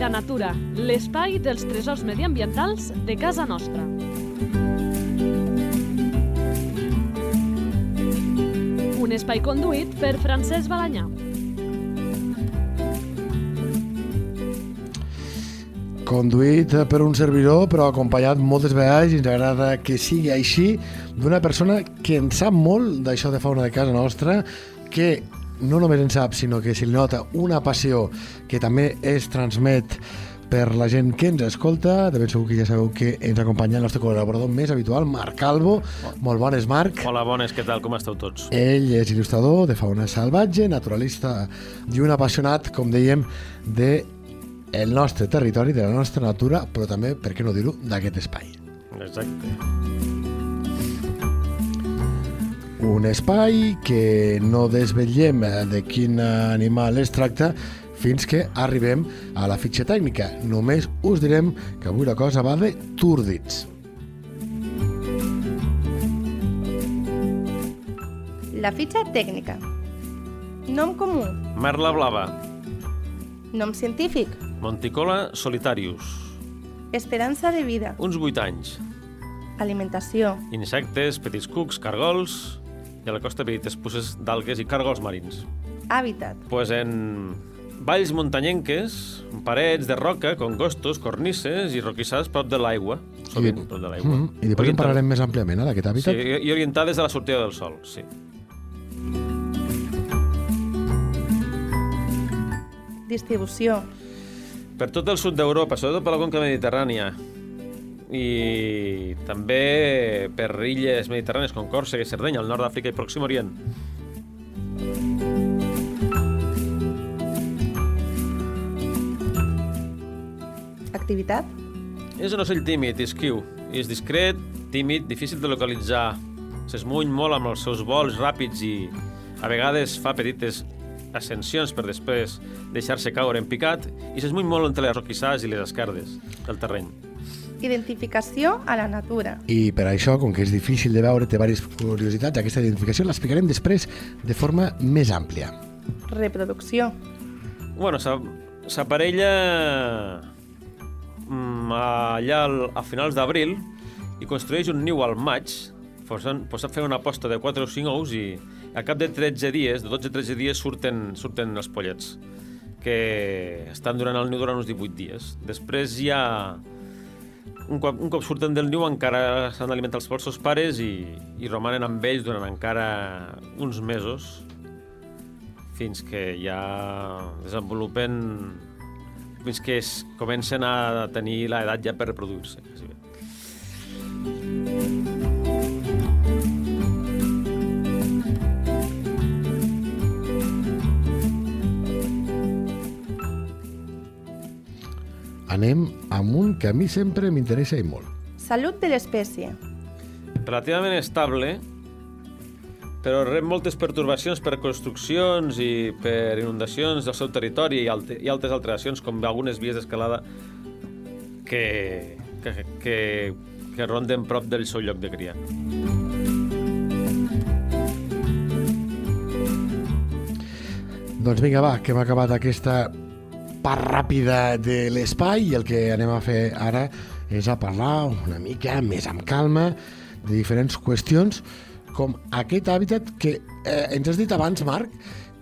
Vida Natura, l'espai dels tresors mediambientals de casa nostra. Un espai conduït per Francesc Balanyà. conduït per un servidor, però acompanyat moltes vegades, i ens agrada que sigui així, d'una persona que en sap molt d'això de fauna de casa nostra, que no només en sap, sinó que se li nota una passió que també es transmet per la gent que ens escolta. De ben segur que ja sabeu que ens acompanya el nostre col·laborador més habitual, Marc Calvo. Molt bones, Marc. Hola, bones, què tal? Com esteu tots? Ell és il·lustrador de fauna salvatge, naturalista i un apassionat, com dèiem, de el nostre territori, de la nostra natura, però també, per què no dir-ho, d'aquest espai. Exacte. Un espai que no desvetllem de quin animal es tracta fins que arribem a la fitxa tècnica. Només us direm que avui la cosa va de túrdids. La fitxa tècnica. Nom comú. Merla blava, Nom científic. Monticola solitarius, Esperança de vida. uns 8 anys. Alimentació. Insectes, petits cucs, cargols i a la costa petites pusses d'algues i cargols marins. Hàbitat. Pues en valls muntanyenques, parets de roca, congostos, cornisses i roquissars prop de l'aigua. Sovint, prop de l'aigua. Mm -hmm. I després en Orientades- parlarem més àmpliament, eh, d'aquest Sí, hàbitat. i i orientades a la sortida del sol, sí. Distribució. Per tot el sud d'Europa, sobretot per la conca mediterrània, i també per illes mediterrànies com Còrsega i Sardenya, al nord d'Àfrica i Pròxim Orient. Activitat. És un ocell tímid, esquiu, és discret, tímid, difícil de localitzar. S'esmuny molt amb els seus vols ràpids i a vegades fa petites ascensions per després deixar-se caure en picat i s'esmuny molt entre les roquissars i les escardes del terreny. Identificació a la natura. I per això, com que és difícil de veure, té diverses curiositats, aquesta identificació l'explicarem després de forma més àmplia. Reproducció. Bueno, s'a- s'aparella mm, allà al, a finals d'abril i construeix un niu al maig, posant fer una aposta de 4 o 5 ous i a cap de 13 dies, de 12-13 dies, surten, surten els pollets, que estan durant el niu durant uns 18 dies. Després ja, un cop, un cop surten del niu, encara s'han d'alimentar els seus pares i, i romanen amb ells durant encara uns mesos, fins que ja desenvolupen fins que es comencen a tenir l'edat ja per reproduir-se. quasi bé. Anem amb un que a mi sempre m'interessa i molt. Salut de l'espècie. Relativament estable, però rep moltes pertorbacions per construccions i per inundacions del seu territori i, alte, i altres alteracions, com algunes vies d'escalada que, que, que, que ronden prop del seu lloc de cria. Doncs vinga, va, que hem acabat aquesta part ràpida de l'espai i el que anem a fer ara és a parlar una mica més amb calma de diferents qüestions com aquest hàbitat que eh, ens has dit abans, Marc,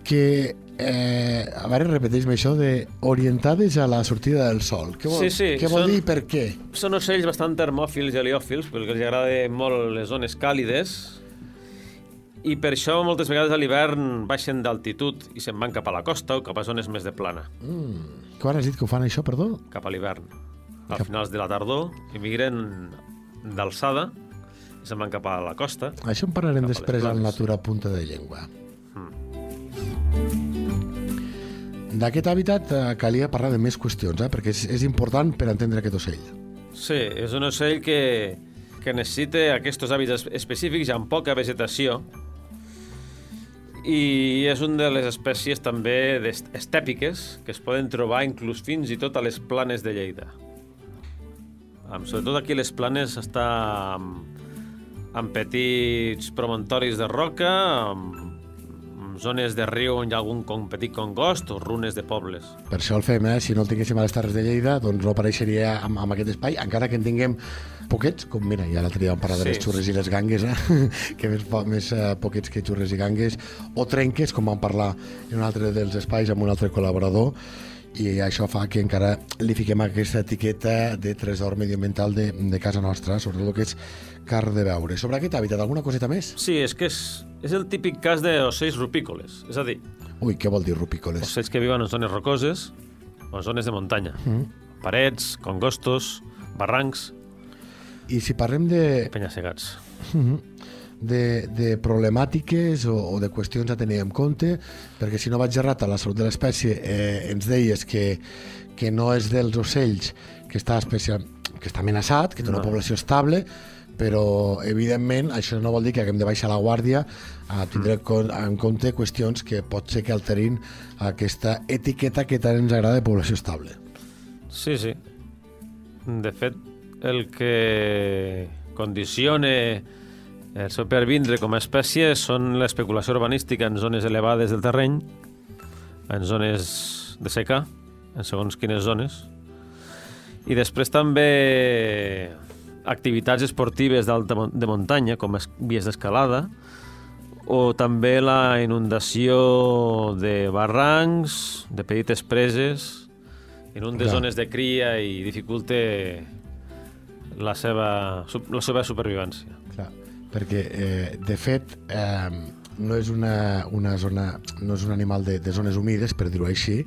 que eh, a veure, repeteix-me això de orientades a la sortida del sol. Què vol, Sí, sí, què vol són- dir i per què? Són ocells bastant termòfils i heliòfils, perquè els agrada molt les zones càlides, i per això moltes vegades a l'hivern baixen d'altitud i se'n van cap a la costa o cap a zones més de plana, Mm. Quan has dit que ho fan això, perdó? cap a l'hivern. A Cap- finals de la tardor emigren d'alçada i se'n van cap a la costa. Això en parlarem després al planes. Natura Punta de Llengua. Mm. D'aquest hàbitat eh, calia parlar de més qüestions, eh? perquè és, és important per entendre aquest ocell. Sí, és un ocell que, que necessita aquests hàbits es- específics amb poca vegetació i és una de les espècies també estèpiques que es poden trobar inclús fins i tot a les planes de Lleida. Sobretot aquí les planes està amb, amb petits promontoris de roca, amb, amb zones de riu on hi ha algun con, petit congost o runes de pobles. Per això el fem, eh? Si no el tinguéssim a les Terres de Lleida, doncs no apareixeria amb, amb aquest espai, encara que en tinguem poquets, com mira, ja l'altre dia vam parlar de Sí. les xurres i les gangues, eh? que més, més uh, poquets que xurres i gangues, o trenques, com vam parlar en un altre dels espais amb un altre col·laborador, i això fa que encara li fiquem aquesta etiqueta de tresor medioambiental de, de casa nostra, sobretot el que és car de veure. Sobre aquest hàbitat, alguna coseta més? Sí, és que és, és el típic cas d'ocells rupícoles, és a dir, Ui, què vol dir rupícoles? ocells que viuen en zones rocoses o en zones de muntanya. Mm. Parets, congostos, barrancs, I si parlem de, penya-segats. de, de problemàtiques o, o de qüestions a tenir en compte, perquè si no vaig errat a la salut de l'espècie eh, ens deies que, que no és dels ocells que està, especial, que està amenaçat, que té una No. població estable, però evidentment això no vol dir que haguem de baixar la guàrdia a tindre mm. en compte qüestions que pot ser que alterin aquesta etiqueta que tant ens agrada de població estable. Sí, sí. De fet, el que condiciona el seu pervindre com a espècie són l'especulació urbanística en zones elevades del terreny, en zones de seca, en segons quines zones, i després també activitats esportives d'alta de muntanya, com es- vies d'escalada, o també la inundació de barrancs, de petites preses, inunde Clar. zones de cria i dificulte la seva, la seva supervivència. Clar, perquè, eh, de fet, eh, no és una, una zona, no és un animal de, de zones humides, per dir-ho així.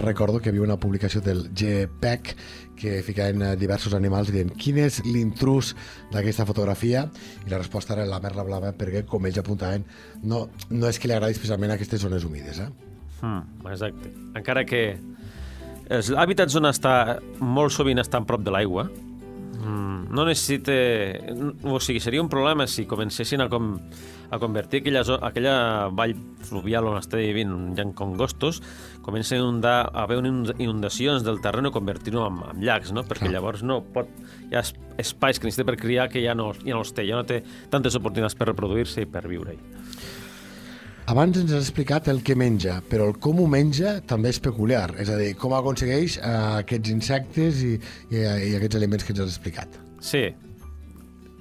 Recordo que hi havia una publicació del GPEC que ficaven eh, diversos animals dient quin és l'intrus d'aquesta fotografia i la resposta era la merla blava perquè, com ells apuntaven, no, no és que li agradi especialment aquestes zones humides. Eh? Mm, exacte. Encara que els hàbitats on està molt sovint estan prop de l'aigua, mm, no necessita... O sigui, seria un problema si comencessin a, com, a convertir aquella, aquella vall fluvial on està vivint, hi ha congostos, comencen a inundar, a haver inundacions del terreny o convertir-ho en, en llacs, no? Perquè Clar. llavors no pot... Hi ha es- espais que necessita per criar que ja no, ja no els té, ja no té tantes oportunitats per reproduir-se i per viure-hi. Abans ens has explicat el que menja, però el com ho menja també és peculiar, és a dir, com aconsegueix eh, aquests insectes i, i, i aquests aliments que ens has explicat. Sí.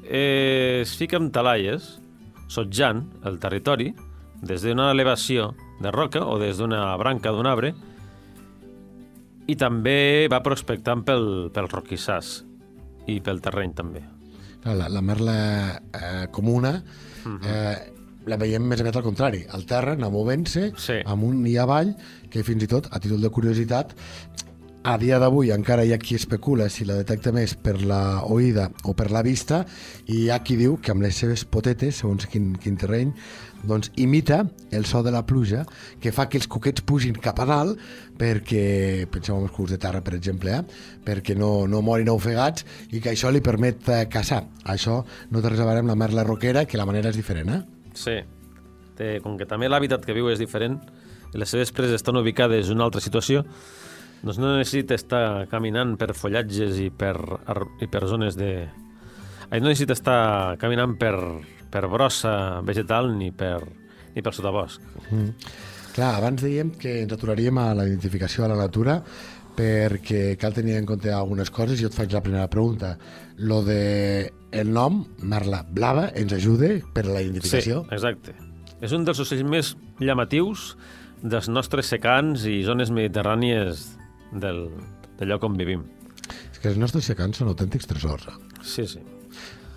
Eh, es fica amb talaies, sotjant el territori des d'una elevació de roca o des d'una branca d'un arbre i també va prospectant pel, pel roquissàs i pel terreny també. La, la merla eh, comuna eh, la veiem més aviat al contrari, al terra, anar movent-se, Sí. amunt i avall, que fins i tot, a títol de curiositat, a dia d'avui encara hi ha qui especula si la detecta més per la oïda o per la vista i hi ha qui diu que amb les seves potetes, segons quin, quin terreny, doncs imita el so de la pluja que fa que els cuquets pugin cap a dalt perquè, penseu en els cucs de terra per exemple, eh? perquè no, no morin ofegats i que això li permet eh, caçar. Això no té res a veure amb la merla roquera, que la manera és diferent, eh? Sí. Té, com que també l'hàbitat que viu és diferent i les seves preses estan ubicades en una altra situació, doncs no necessita estar caminant per follatges i per, i per zones de... Ai, no necessita estar caminant per, per brossa vegetal ni per, ni per sotabosc. Mm. Clar, abans dèiem que ens aturaríem a la identificació a la natura perquè cal tenir en compte algunes coses i jo et faig la primera pregunta. Lo de el nom, Merla Blava, ens ajuda per a la identificació? Sí, exacte. És un dels ocells més llamatius dels nostres secans i zones mediterrànies del, del lloc on vivim. És que els nostres secans són autèntics tresors. Eh? Sí, sí.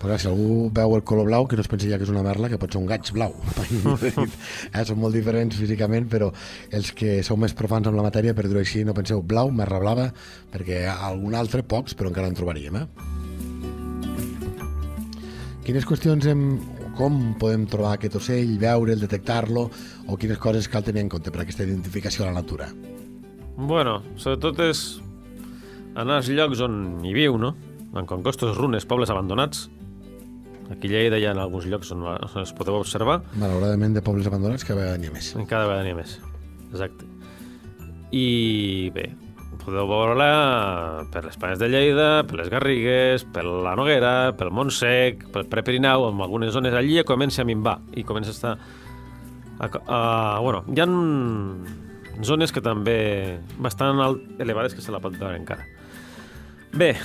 Però clar, si algú veu el color blau, que no es pensi ja que és una merla, que pot ser un gaig blau. eh, són molt diferents físicament, però els que sou més profans amb la matèria, per dir-ho així, no penseu blau, merla blava, perquè algun altre, pocs, però encara en trobaríem. Eh? Quines qüestions hem... Com podem trobar aquest ocell, veure'l, detectar-lo, o quines coses cal tenir en compte per aquesta identificació a la natura? Bueno, sobretot és anar als llocs on hi viu, no? En congostos, runes, pobles abandonats. Aquí a Lleida hi ha alguns llocs on es podeu observar. Malauradament, de pobles abandonats, que cada vegada n'hi ha més. Cada vegada n'hi ha més. Exacte. I bé, podeu veure-la per les Planes de Lleida, per les Garrigues, per la Noguera, pel Montsec, pel Prepirineu, en algunes zones allí ja comença a minvar i comença a estar A, a, bueno, hi ha zones que també bastant alt, elevades que se la pot veure encara. Bé,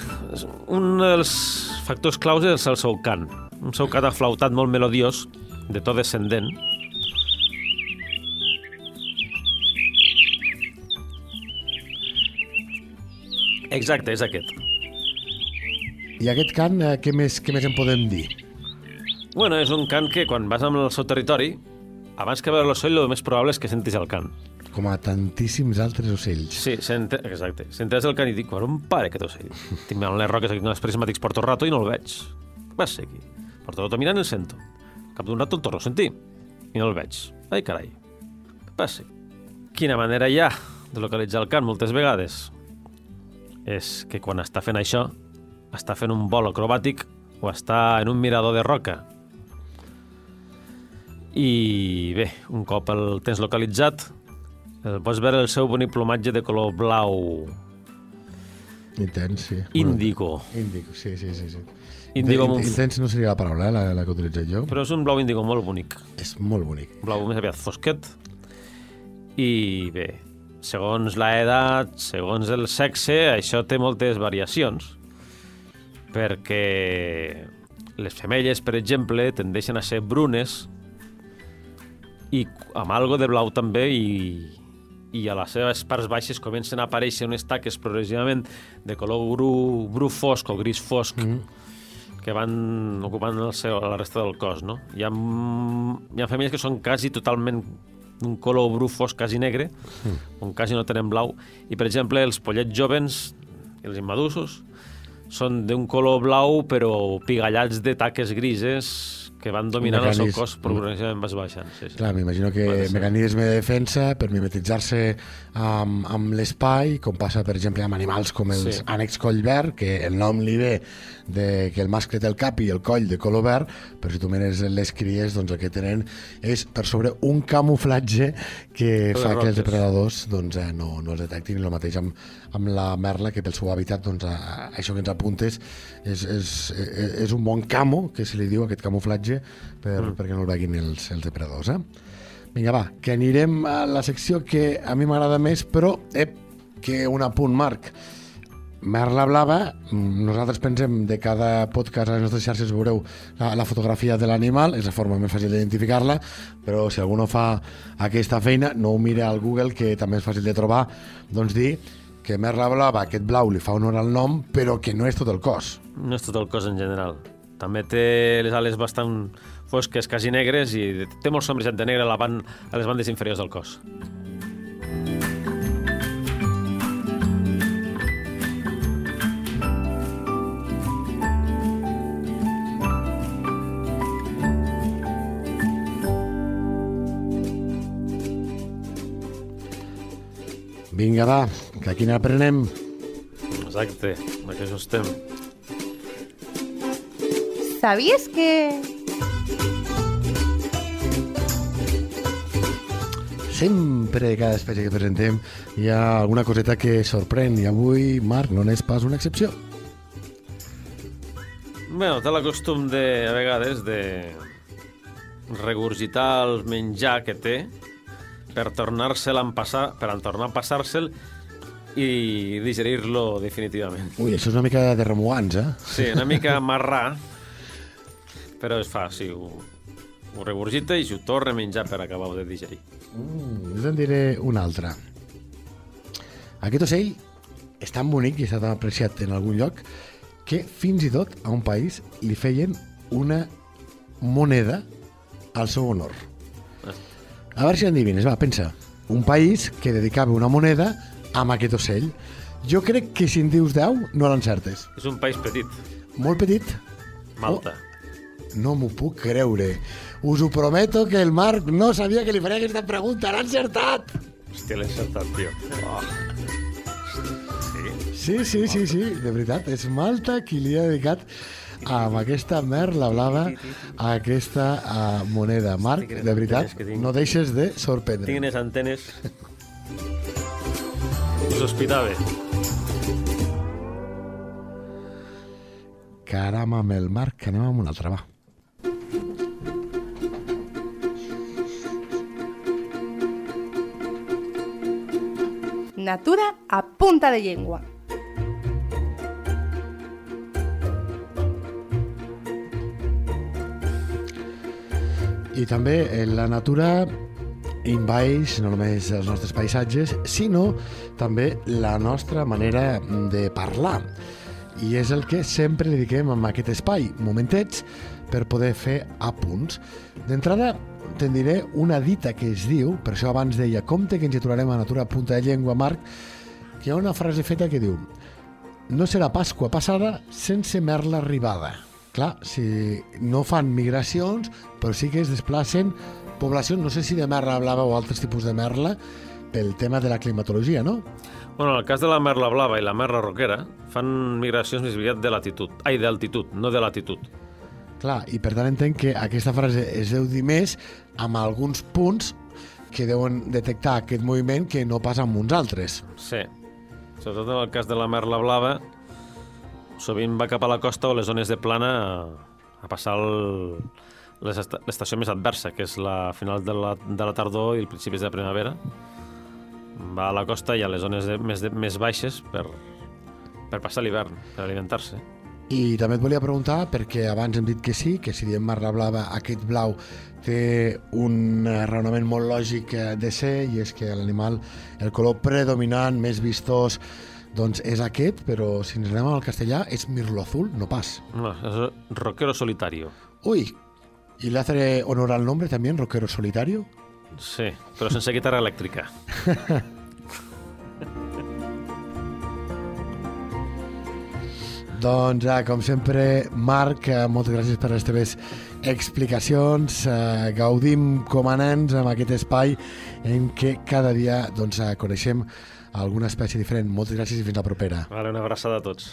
un dels factors claus és el seu cant. Un seu cant aflautat molt melodiós, de to descendent. Exacte, és aquest. I aquest cant, eh, què més, què més en podem dir? Bueno, és un cant que quan vas amb el seu territori, abans que veure l'ocell, el més probable és que sentis el cant. Com a tantíssims altres ocells. Sí, sente... exacte. Sentes el cant i dic, on pare aquest ocell? Tinc mirant les roques aquí amb els prismàtics porto rato i no el veig. Va ser aquí? Porto rato mirant i el sento. Cap d'un rato el torno a sentir i no el veig. Ai, carai. Va ser? Quina manera hi ha de localitzar el cant moltes vegades? És que quan està fent això, està fent un vol acrobàtic o està en un mirador de roca. I bé, un cop el tens localitzat, el pots veure el seu bonic plomatge de color blau Intens, sí. índigo. Índigo, sí, sí, sí. sí. Índigo amb. Intens no seria la paraula, eh, la, la que utilitzat jo. Però és un blau índigo molt bonic. És molt bonic. Blau més aviat fosquet. I bé, segons l'edat, segons el sexe, això té moltes variacions. Perquè les femelles, per exemple, tendeixen a ser brunes i amb algo de blau també i, i a les seves parts baixes comencen a aparèixer unes taques progressivament de color bru, bru fosc o gris fosc mm que van ocupant el seu, la resta del cos, no? Hi ha, hi ha femelles que són quasi totalment d'un color bru fosc, quasi negre, mm. on quasi no tenen blau, i per exemple els pollets jovens, els immadusos, són d'un color blau però pigallats de taques grises que van dominant el seu cos progressivament vas baixant. Sí, sí. Clar, m'imagino que mecanisme de defensa per mimetitzar-se amb, amb l'espai, com passa, per exemple, amb animals com els Sí. ànecs collverd, que el nom li ve de que el mascle té el cap i el coll de color verd, però si tu mires les cries, doncs el que tenen és per sobre un camuflatge que Les fa que els depredadors doncs, eh, no, no els detectin, i el mateix amb, amb la merla, que pel seu hàbitat, doncs, a, a això que ens apuntes, és, és, és, és un bon camo, que se li diu aquest camuflatge, per, mm. perquè no el veguin els, els depredadors. Eh? Vinga, va, que anirem a la secció que a mi m'agrada més, però, ep, que un apunt, Marc. Merla blava, mm, nosaltres pensem de cada podcast a les nostres xarxes veureu la, la fotografia de l'animal, és la forma més fàcil d'identificar-la, però si algú no fa aquesta feina, no ho mira al Google, que també és fàcil de trobar, doncs dir que merla blava, aquest blau li fa honor al nom, però que no és tot el cos. No és tot el cos en general. També té les ales bastant fosques, quasi negres, i té molt sombrejat de negre a, la ban a les bandes inferiors del cos. Vinga, va, que aquí n'aprenem. Exacte, amb això estem. ¿Sabías que Sempre, cada espècie que presentem, hi ha alguna coseta que sorprèn, i avui, Marc, no n'és pas una excepció. Bueno, té la costum de, a vegades, de regurgitar el menjar que té per tornar-se'l a empassar, per en tornar a passar-se'l i digerir-lo definitivament. Ui, això és una mica de remuants, eh? Sí, una mica marrà, però es fa, sí, ho, ho regurgita i s'ho torna a menjar per acabar de digerir. Mm, jo en diré un altre. Aquest ocell és tan bonic i està tan apreciat en algun lloc que fins i tot a un país li feien una moneda al seu honor. A veure si endivines, va, pensa. Un país que dedicava una moneda amb aquest ocell. Jo crec que si en dius 10 no l'encertes. És un país petit, Molt petit, Malta. No m'ho puc creure. Us ho prometo que el Marc no sabia que li faria aquesta pregunta. L'ha encertat! Hòstia, l'he encertat, tio. Oh. Sí? Sí, sí, sí, de veritat. És Malta qui li ha dedicat amb aquesta merla blava a aquesta uh, moneda. Marc, de veritat, tinc. no deixes de Tinc sorprendre. unes antenes... Us hospitava. Caram amb el mar, que anem amb una altra, va. Natura a punta de llengua. I també eh, la natura invaix no només els nostres paisatges, sinó també la nostra manera de parlar. I és el que sempre dediquem a aquest espai, momentets, per poder fer apunts. D'entrada, te'n diré una dita que es diu, per això abans deia, compte que ens aturarem a Natura Punta de Llengua, Marc, que hi ha una frase feta que diu no serà Pasqua passada sense merla arribada. Clar, si no fan migracions, però sí que es desplacen poblacions, no sé si de merla blava o altres tipus de merla, pel tema de la climatologia, no? Bueno, en el cas de la merla blava i la merla roquera, fan migracions més aviat de latitud. Ai, d'altitud, no de latitud. Clar, i per tant entenc que aquesta frase es deu dir més amb alguns punts que deuen detectar aquest moviment que no passa amb uns altres. Sí. Sobretot en el cas de la merla blava, sovint va cap a la costa o les zones de plana a, passar l'estació més adversa, que és la final de la, de la tardor i el principis de la primavera. Va a la costa i a les zones de, més, de, més baixes per, per passar l'hivern, per alimentar-se. I també et volia preguntar, perquè abans hem dit que sí, que si diem marra blava, aquest blau té un raonament molt lògic de ser, i és que l'animal, el color predominant, més vistós, doncs és aquest, però si ens anem al castellà és mirlo azul, no pas. No, és roquero solitario. Y le hace honor al nombre también, rockero solitario. Sí, però sense guitarra elèctrica. Doncs, eh, com sempre, Marc, eh, moltes gràcies per les teves explicacions. Eh, gaudim com a nens amb aquest espai en què cada dia doncs, eh, coneixem alguna espècie diferent. Moltes gràcies i fins la propera. Vale, una abraçada a tots.